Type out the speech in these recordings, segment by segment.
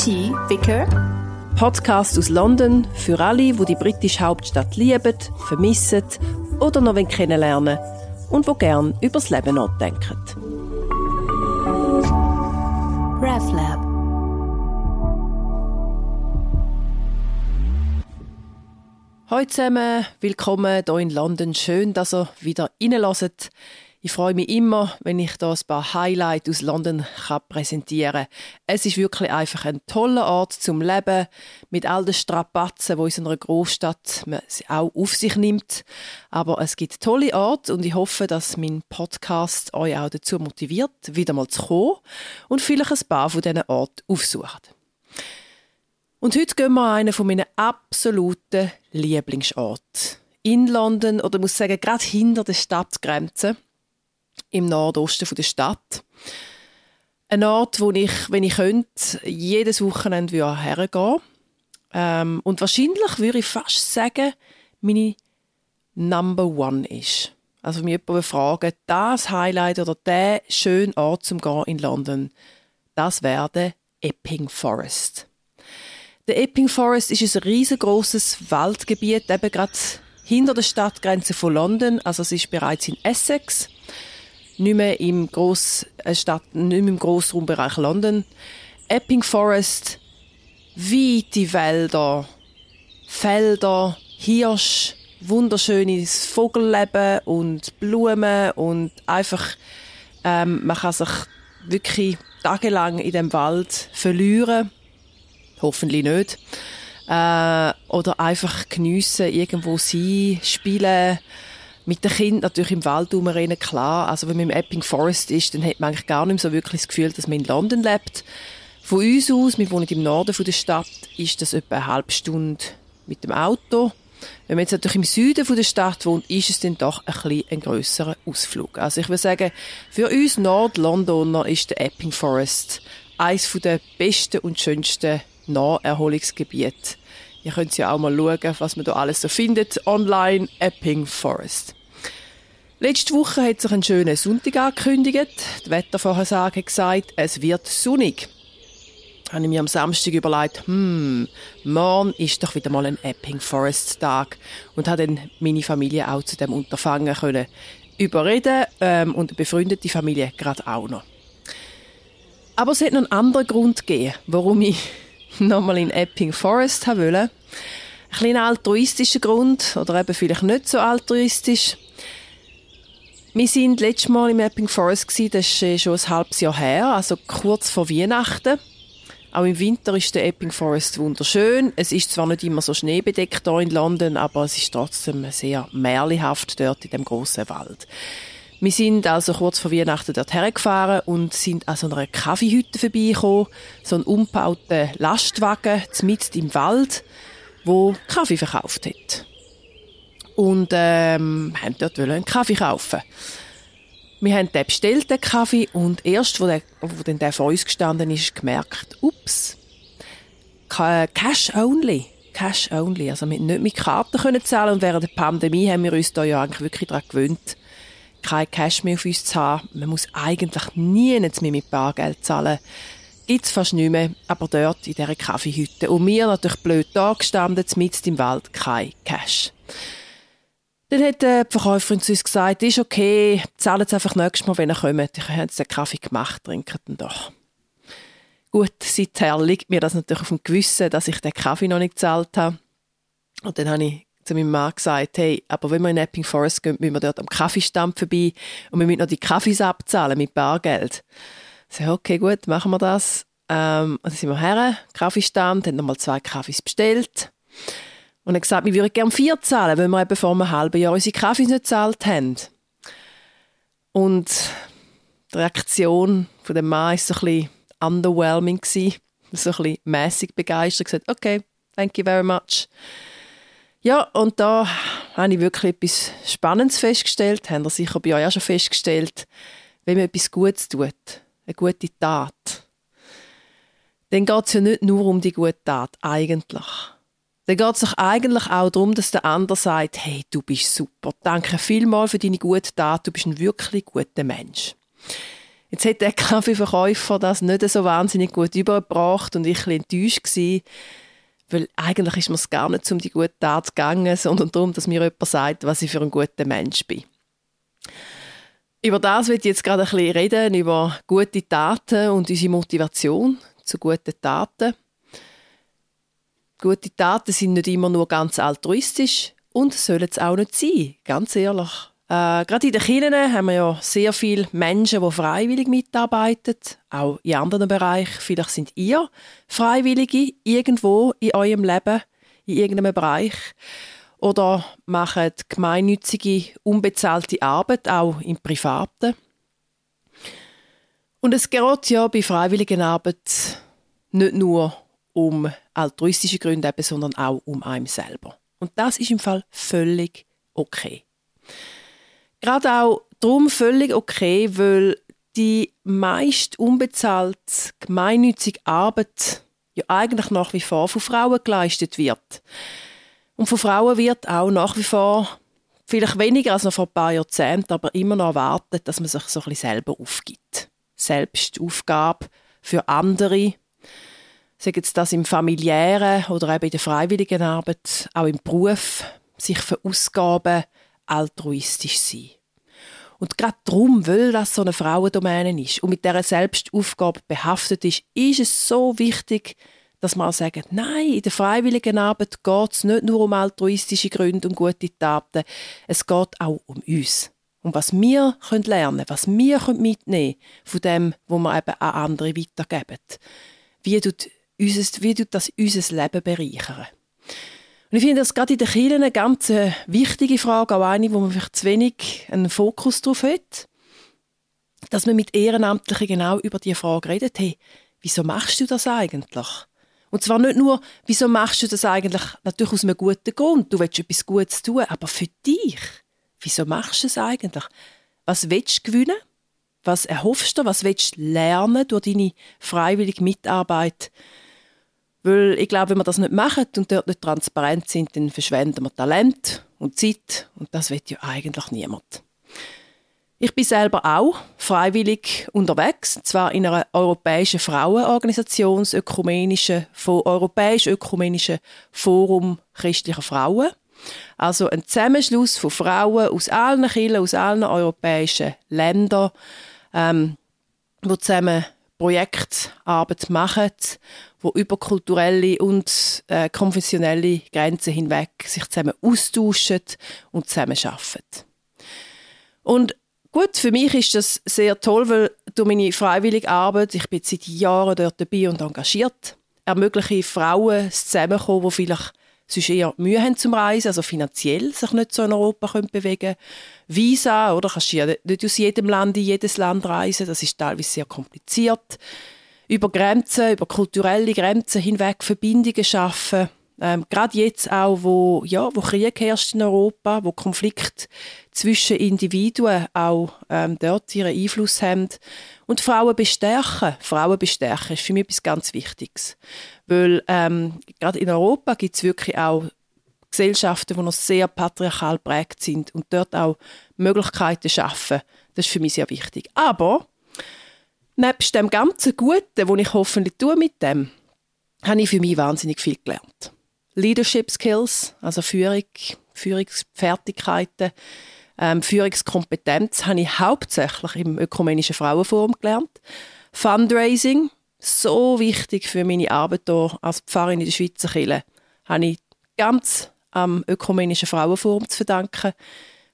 T. Vicker. Podcast aus London für alle, die die britische Hauptstadt lieben, vermissen oder noch kennenlernen und wo gern übers Leben nachdenken. RevLab. Hallo zusammen, willkommen hier in London. Schön, dass ihr wieder reinlässt. Ich freue mich immer, wenn ich da ein paar Highlights aus London kann präsentieren kann. Es ist wirklich einfach ein toller Ort zum Leben, mit all den Strapazen, die in einer Großstadt auch auf sich nimmt. Aber es gibt tolle Orte und ich hoffe, dass mein Podcast euch auch dazu motiviert, wieder mal zu kommen und vielleicht ein paar von diesen Orten aufsucht. Und heute gehen wir an einen von meinen absoluten Lieblingsorten. In London, oder muss sagen, gerade hinter der Stadtgrenze im Nordosten der Stadt. Ein Ort, wo ich, wenn ich könnte, jedes Wochenende hergehen ähm, Und wahrscheinlich würde ich fast sagen, meine Number One ist. Also, wenn mich jemand fragen, das Highlight oder der schöne Ort zum Gehen in London, das wäre der Epping Forest. Der Epping Forest ist ein riesengroßes Waldgebiet, eben gerade hinter der Stadtgrenze von London. Also es ist bereits in Essex nicht mehr im, Gross, äh, Stadt, nicht mehr im Grossraumbereich London. Epping Forest, weite Wälder, Felder, Hirsch, wunderschönes Vogelleben und Blumen und einfach, ähm, man kann sich wirklich tagelang in dem Wald verlieren. Hoffentlich nicht. Äh, oder einfach geniessen, irgendwo sein, spielen, mit den Kindern natürlich im Wald rumrennen, klar. Also wenn man im Epping Forest ist, dann hat man eigentlich gar nicht so wirklich das Gefühl, dass man in London lebt. Von uns aus, wir wohnen im Norden der Stadt, ist das etwa eine halbe Stunde mit dem Auto. Wenn man jetzt natürlich im Süden der Stadt wohnt, ist es dann doch ein bisschen ein grösserer Ausflug. Also ich würde sagen, für uns Nord-Londoner ist der Epping Forest eines der besten und schönsten Naherholungsgebiete. Ihr könnt ja auch mal schauen, was man da alles so findet online, Epping Forest. Letzte Woche hat sich ein schöner Sonntag angekündigt. Die Wettervorhersage hat gesagt, es wird sonnig. Habe ich mir am Samstag überlegt, hm, morgen ist doch wieder mal ein Epping Forest Tag und habe dann meine Familie auch zu dem Unterfangen können überreden ähm, und eine befreundete Familie gerade auch noch. Aber es hat noch einen anderen Grund gegeben, warum ich nochmal in Epping Forest wollte. Ein kleiner altruistischer Grund oder eben vielleicht nicht so altruistisch. Wir sind letztes Mal im Epping Forest gewesen, das ist äh, schon ein halbes Jahr her, also kurz vor Weihnachten. Auch im Winter ist der Epping Forest wunderschön. Es ist zwar nicht immer so schneebedeckt hier in London, aber es ist trotzdem sehr märlihaft dort in dem großen Wald. Wir sind also kurz vor Weihnachten dort hergefahren und sind an so einer Kaffeehütte vorbeigekommen. So ein umbauter Lastwagen mitten im Wald, wo Kaffee verkauft hat und ähm, haben dort einen Kaffee kaufen. Wir haben den bestellt, Kaffee, und erst, wo, der, wo dann der vor uns gestanden ist, gemerkt, ups, Cash only. Cash only. Also wir nicht mit Karten können zahlen und während der Pandemie haben wir uns da ja eigentlich wirklich daran gewöhnt, kein Cash mehr auf uns zu haben. Man muss eigentlich nie mehr mit Bargeld zahlen. Gibt's fast nicht mehr, aber dort in dieser Kaffeehütte. Und wir natürlich blöd da gestanden, mitten im Wald, kein Cash. Dann hat die Verkäuferin zu uns gesagt, ist okay, zahlen Sie einfach nächstes Mal, wenn ihr kommt. Ich habe jetzt einen Kaffee gemacht, trinken dann doch. Gut, seither liegt mir das natürlich auf dem Gewissen, dass ich den Kaffee noch nicht gezahlt habe. Und dann habe ich zu meinem Mann gesagt, hey, aber wenn wir in Epping Forest gehen, müssen wir dort am Kaffeestand vorbei und wir müssen noch die Kaffees abzahlen mit Bargeld. Ich sage, okay, gut, machen wir das. Ähm, und dann sind wir her, Kaffeestand, haben nochmal zwei Kaffees bestellt. Und er gesagt, wir würden gerne vier zahlen, weil wir eben vor einem halben Jahr unsere Kaffees nicht gezahlt haben. Und die Reaktion von dem Mann war so ein bisschen underwhelming. Gewesen. So ein bisschen mässig begeistert. gesagt, okay, thank you very much. Ja, und da habe ich wirklich etwas Spannendes festgestellt. Haben ihr sicher bei euch auch schon festgestellt. Wenn man etwas Gutes tut, eine gute Tat, dann geht es ja nicht nur um die gute Tat, eigentlich dann geht es doch eigentlich auch darum, dass der andere sagt, hey, du bist super, danke vielmals für deine gute Tat, du bist ein wirklich guter Mensch. Jetzt hat der Kaffeeverkäufer das nicht so wahnsinnig gut übergebracht und ich war enttäuscht weil eigentlich ist mir es gar nicht um die gute Tat gegangen, sondern darum, dass mir jemand sagt, was ich für ein guter Mensch bin. Über das ich jetzt gerade ein bisschen reden, über gute Taten und unsere Motivation zu guten Taten. Gute Taten sind nicht immer nur ganz altruistisch und sollen es auch nicht sein, ganz ehrlich. Äh, gerade in den Kirchen haben wir ja sehr viele Menschen, die freiwillig mitarbeiten, auch in anderen Bereichen. Vielleicht sind ihr Freiwillige irgendwo in eurem Leben, in irgendeinem Bereich. Oder machen gemeinnützige, unbezahlte Arbeit, auch im Privaten. Und es geht ja bei freiwilligen Arbeit nicht nur um altruistische Gründe, eben, sondern auch um einen selber. Und das ist im Fall völlig okay. Gerade auch darum völlig okay, weil die meist unbezahlte gemeinnützige Arbeit ja eigentlich nach wie vor von Frauen geleistet wird. Und von Frauen wird auch nach wie vor vielleicht weniger als noch vor ein paar Jahrzehnten, aber immer noch erwartet, dass man sich so ein bisschen selber aufgibt. Selbstaufgabe für andere, sagen Sie das im familiären oder eben in der freiwilligen Arbeit, auch im Beruf, sich verausgaben, altruistisch sein. Und gerade darum, weil das so eine Frauendomäne ist und mit dieser Selbstaufgabe behaftet ist, ist es so wichtig, dass man auch sagt, nein, in der freiwilligen Arbeit geht es nicht nur um altruistische Gründe und gute Taten, es geht auch um uns. Um was wir können lernen was wir können mitnehmen von dem, was wir eben an andere weitergeben. Wie tut unser, wie das unser Leben bereichern? Und ich finde das gerade in den Kirchen eine ganz äh, wichtige Frage, auch eine, wo man vielleicht zu wenig einen Fokus drauf hat. Dass man mit Ehrenamtlichen genau über die Frage redet, hey, wieso machst du das eigentlich? Und zwar nicht nur, wieso machst du das eigentlich natürlich aus einem guten Grund, du willst etwas Gutes tun, aber für dich. Wieso machst du es eigentlich? Was willst du gewinnen? Was erhoffst du? Was willst du lernen durch deine freiwillige Mitarbeit? Weil ich glaube, wenn wir das nicht machen und dort nicht transparent sind, dann verschwenden wir Talent und Zeit und das will ja eigentlich niemand. Ich bin selber auch freiwillig unterwegs, zwar in einer europäischen Frauenorganisation, das ökumenische, europäisch-ökumenische Forum christlicher Frauen. Also ein Zusammenschluss von Frauen aus allen Kirchen, aus allen europäischen Ländern, ähm, die zusammen Projektarbeit machen, wo über kulturelle und äh, konfessionelle Grenzen hinweg sich zusammen austauschen und zusammen arbeiten. Und gut, für mich ist das sehr toll, weil durch meine freiwillige Arbeit, ich bin seit Jahren dort dabei und engagiert, ermögliche Frauen zusammenkommen, die vielleicht sonst eher Mühe haben zum Reisen, also finanziell sich nicht so in Europa können bewegen Visa, oder? Kannst du ja nicht aus jedem Land in jedes Land reisen, das ist teilweise sehr kompliziert. Über Grenzen, über kulturelle Grenzen hinweg Verbindungen schaffen. Ähm, Gerade jetzt auch, wo, ja, wo Krieg herrscht in Europa, wo Konflikt zwischen Individuen auch ähm, dort ihren Einfluss haben. Und Frauen bestärken. Frauen bestärken ist für mich etwas ganz Wichtiges. Weil ähm, gerade in Europa gibt es wirklich auch Gesellschaften, die noch sehr patriarchal prägt sind und dort auch Möglichkeiten schaffen. Das ist für mich sehr wichtig. Aber nebst dem ganzen Guten, was ich hoffentlich tue mit dem, habe ich für mich wahnsinnig viel gelernt. Leadership Skills, also Führung, Führungsfertigkeiten, ähm, Führungskompetenz habe ich hauptsächlich im Ökumenischen Frauenforum gelernt. Fundraising, so wichtig für meine Arbeit hier als Pfarrerin in der Schweizer Kirche, habe ich ganz am Ökumenischen Frauenforum zu verdanken.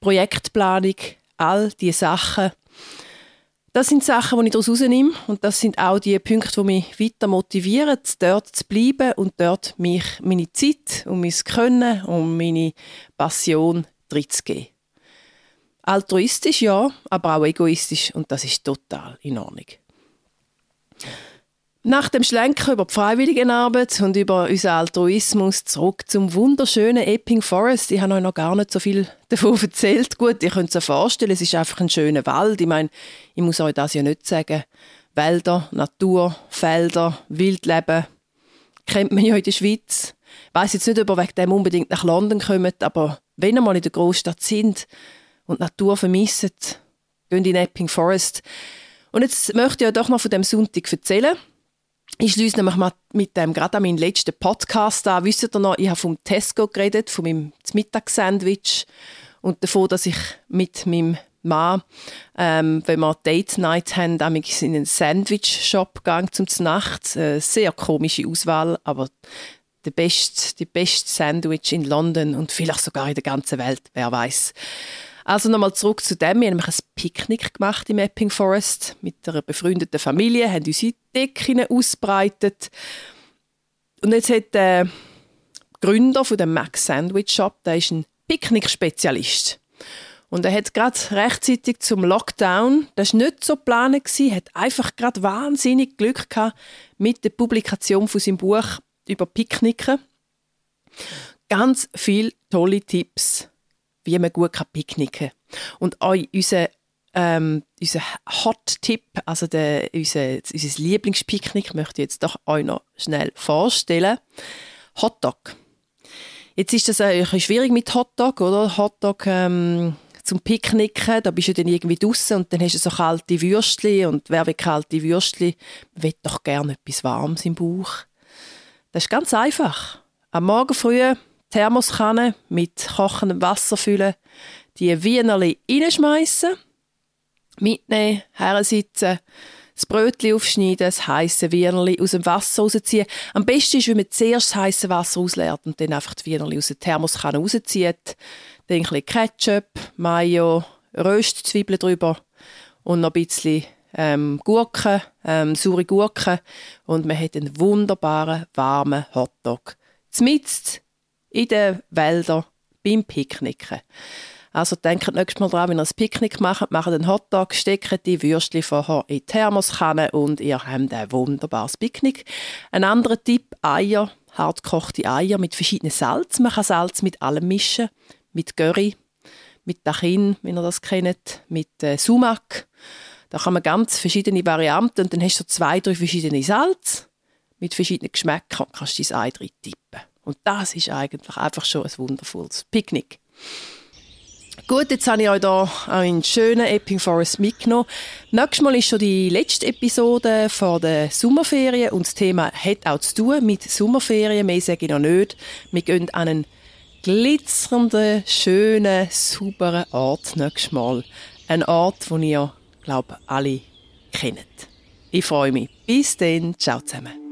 Projektplanung, all diese Sachen. Das sind Sachen, die ich daraus rausnehme und das sind auch die Punkte, die mich weiter motivieren, dort zu bleiben und dort mich meine Zeit und mein Können und meine Passion reinzugeben. Altruistisch ja, aber auch egoistisch und das ist total in Ordnung. Nach dem Schlenker über die Freiwilligenarbeit und über unseren Altruismus zurück zum wunderschönen Epping Forest. Ich habe euch noch gar nicht so viel davon erzählt. Gut, ihr könnt es euch vorstellen, es ist einfach ein schöner Wald. Ich meine, ich muss euch das ja nicht sagen. Wälder, Natur, Felder, Wildleben kennt man ja in der Schweiz. Ich weiss jetzt nicht, ob ihr wegen dem unbedingt nach London kommt, aber wenn ihr mal in der Großstadt sind und die Natur vermisst, geht in Epping Forest. Und jetzt möchte ich ja doch noch von dem Sonntag erzählen. Ich schließe nämlich mal mit dem gerade an meinen letzten Podcast an. Wisst ihr noch, ich habe vom Tesco geredet, von meinem Mittagssandwich und davon, dass ich mit meinem Mann, ähm, wenn wir Date Night haben, in einen Sandwich-Shop gegangen zum Nacht. Äh, sehr komische Auswahl, aber der beste, die beste Sandwich in London und vielleicht sogar in der ganzen Welt, wer weiß. Also nochmal zurück zu dem. Wir haben ein Picknick gemacht im Epping Forest mit einer befreundeten Familie, haben unsere Decken ausbreitet. Und jetzt hat der Gründer von dem Max Sandwich Shop, der ist ein Picknick-Spezialist. Und er hat gerade rechtzeitig zum Lockdown, das war nicht so geplant, hat einfach gerade wahnsinnig Glück gehabt mit der Publikation von seinem Buch über Picknicken. Ganz viele tolle Tipps, wie man gut picknicken kann. Und auch unser, ähm, unser Hot-Tipp, also der, unser, unser Lieblingspicknick, möchte ich jetzt doch euch noch schnell vorstellen. Hotdog. Jetzt ist das ein bisschen schwierig mit Hotdog, oder? Hotdog ähm, zum Picknicken, da bist du dann irgendwie draußen und dann hast du so kalte Würstchen und wer will kalte Würstchen, will doch gerne etwas Warmes im Bauch. Das ist ganz einfach. Am Morgen früh Thermoskanne mit kochendem Wasser füllen, die Wienerli reinschmeißen, mitnehmen, hersitzen, das Brötchen aufschneiden, das heiße Wienerli aus dem Wasser rausziehen. Am besten ist, wenn man zuerst das heiße Wasser ausleert und dann einfach die Wienerli aus der Thermoskanne rauszieht. Dann ein bisschen Ketchup, Mayo, Röstzwiebeln drüber und noch ein bisschen ähm, Gurken, ähm, saure Gurken und man hat einen wunderbaren, warmen Hotdog. Zmitzt in den Wäldern beim Picknicken. Also denkt nächstes Mal dran, wenn ihr ein Picknick macht, macht einen Hotdog, steckt die Würstchen vorher in die Thermoskanne und ihr habt ein wunderbares Picknick. Ein anderer Tipp, Eier, hartgekochte Eier mit verschiedenen Salz. Man kann Salz mit allem mischen, mit Curry, mit Tachin, wenn ihr das kennt, mit äh, Sumak. Da kann man ganz verschiedene Varianten und dann hast du zwei, drei verschiedene Salz mit verschiedenen Geschmäckern kannst dein Ei drin tippen. Und das ist eigentlich einfach schon ein wundervolles Picknick. Gut, jetzt habe ich euch hier einen schönen Epping Forest mitgenommen. Nächstes Mal ist schon die letzte Episode vor der Sommerferien und das Thema hat auch zu tun mit Sommerferien. Mehr sage ich noch nicht. Wir gehen an einen glitzernden, schönen, sauberen Ort nächstes Mal. Ein Ort, den ihr glaube alle kennen. Ich freue mich. Bis dann. Ciao zusammen.